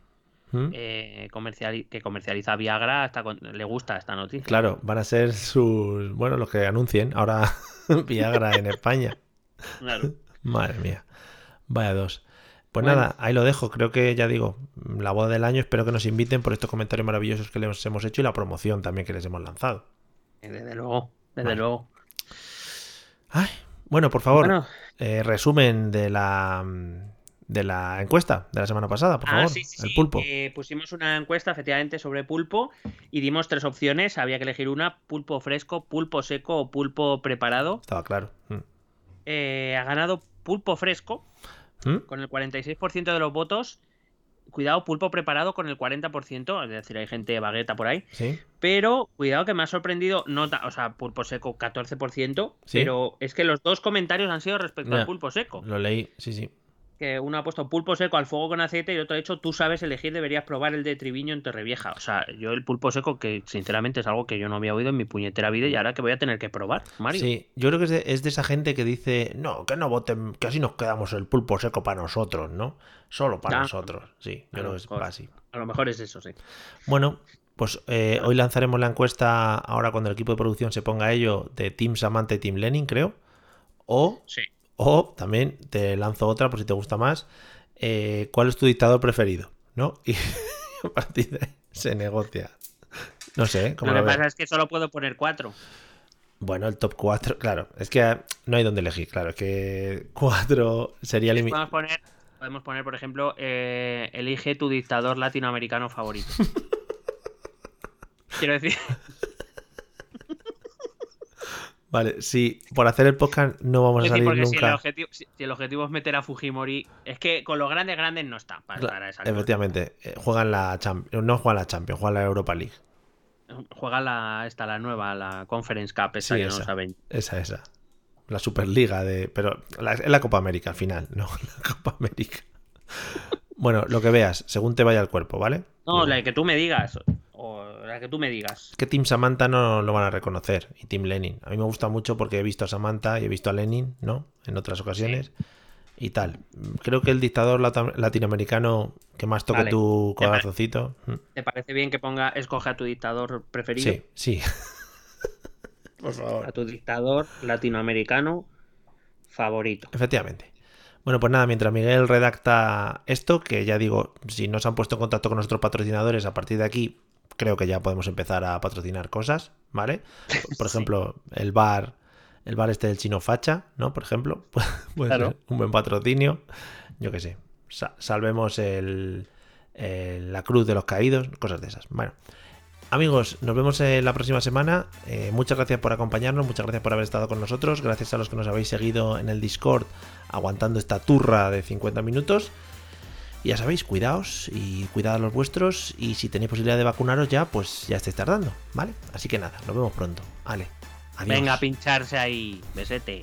¿Mm? eh, comerciali- que comercializa Viagra, hasta con- le gusta esta noticia. Claro, van a ser sus. Bueno, los que anuncien ahora Viagra en España. Claro. Madre mía. Vaya dos. Pues Bueno. nada, ahí lo dejo. Creo que ya digo, la boda del año. Espero que nos inviten por estos comentarios maravillosos que les hemos hecho y la promoción también que les hemos lanzado. Desde luego, desde Vale. luego. Ay, bueno, por favor, Bueno, eh, resumen de la de la encuesta de la semana pasada, por Ah, favor. sí, sí, el sí. pulpo. Eh, pusimos una encuesta efectivamente sobre pulpo y dimos tres opciones. Había que elegir una: pulpo fresco, pulpo seco o pulpo preparado. Estaba claro. Mm. Eh, ha ganado pulpo fresco ¿Mm? con el 46% de los votos. Cuidado, pulpo preparado con el 40%, es decir, hay gente bagueta por ahí. Sí. Pero cuidado que me ha sorprendido, no ta- o sea, pulpo seco 14%, Sí. pero es que los dos comentarios han sido respecto al pulpo seco. Lo leí, sí, sí. Que uno ha puesto pulpo seco al fuego con aceite y otro ha dicho, tú sabes elegir, deberías probar el de Triviño en Torrevieja. O sea, yo el pulpo seco, que sinceramente es algo que yo no había oído en mi puñetera vida y ahora que voy a tener que probar, Mario. Sí, yo creo que es de, es de esa gente que dice, no, que no voten, que así nos quedamos el pulpo seco para nosotros, ¿no? Solo para nosotros. Sí, yo creo que es así. A lo mejor es eso, sí. Bueno, pues eh, hoy lanzaremos la encuesta, ahora cuando el equipo de producción se ponga a ello, de Team Samantha y Team Lenin, creo. O, Sí. O también te lanzo otra por si te gusta más. eh, ¿Cuál es tu dictador preferido? ¿No? Y a partir de ahí se negocia. No sé, ¿cómo Lo lo que ves? pasa es que solo puedo poner cuatro. Bueno, el top 4, claro. Es que no hay donde elegir, claro. Es que 4 sería limitado. Podemos poner, podemos poner, por ejemplo, eh, elige tu dictador latinoamericano favorito. Quiero decir, Vale, si por hacer el podcast no vamos a salir porque si el, nunca. objetivo, si, si el objetivo es meter a Fujimori, es que con los grandes grandes no está para Cla- estar a esa. Efectivamente, eh, juegan la Champions, no juegan la Champions, juegan la Europa League. Juega la, esta, la nueva, la Conference Cup, esa Sí, que esa. no saben. Esa, esa. La Superliga de. Pero la, es la Copa América al final, no la Copa América. Bueno, lo que veas, según te vaya el cuerpo, ¿vale? No, la que tú me digas. O la que tú me digas. que Team Samantha no lo van a reconocer y Team Lenin. A mí me gusta mucho porque he visto a Samantha y he visto a Lenin, ¿no? En otras ocasiones y tal. Creo que el dictador latinoamericano que más toque Vale. tu corazoncito. mm, ¿Te parece bien que ponga escoge a tu dictador preferido? Sí, sí. Por favor. A tu dictador latinoamericano favorito. Efectivamente. Bueno, pues nada, mientras Miguel redacta esto, que ya digo, si no se han puesto en contacto con nuestros patrocinadores, a partir de aquí creo que ya podemos empezar a patrocinar cosas, ¿vale? Por Sí. ejemplo, el bar, el bar este del chino facha, ¿no? Por ejemplo, puede Claro. ser un buen patrocinio. Yo qué sé, sa- salvemos el, el- la cruz de los caídos, cosas de esas. Bueno, Amigos, nos vemos eh, la próxima semana. Eh, muchas gracias por acompañarnos, muchas gracias por haber estado con nosotros. Gracias a los que nos habéis seguido en el Discord aguantando esta turra de 50 minutos. Ya sabéis, cuidaos y cuidad a los vuestros. Y si tenéis posibilidad de vacunaros ya, pues ya estáis tardando, ¿vale? Así que nada, nos vemos pronto. Vale. Venga a pincharse ahí, besete.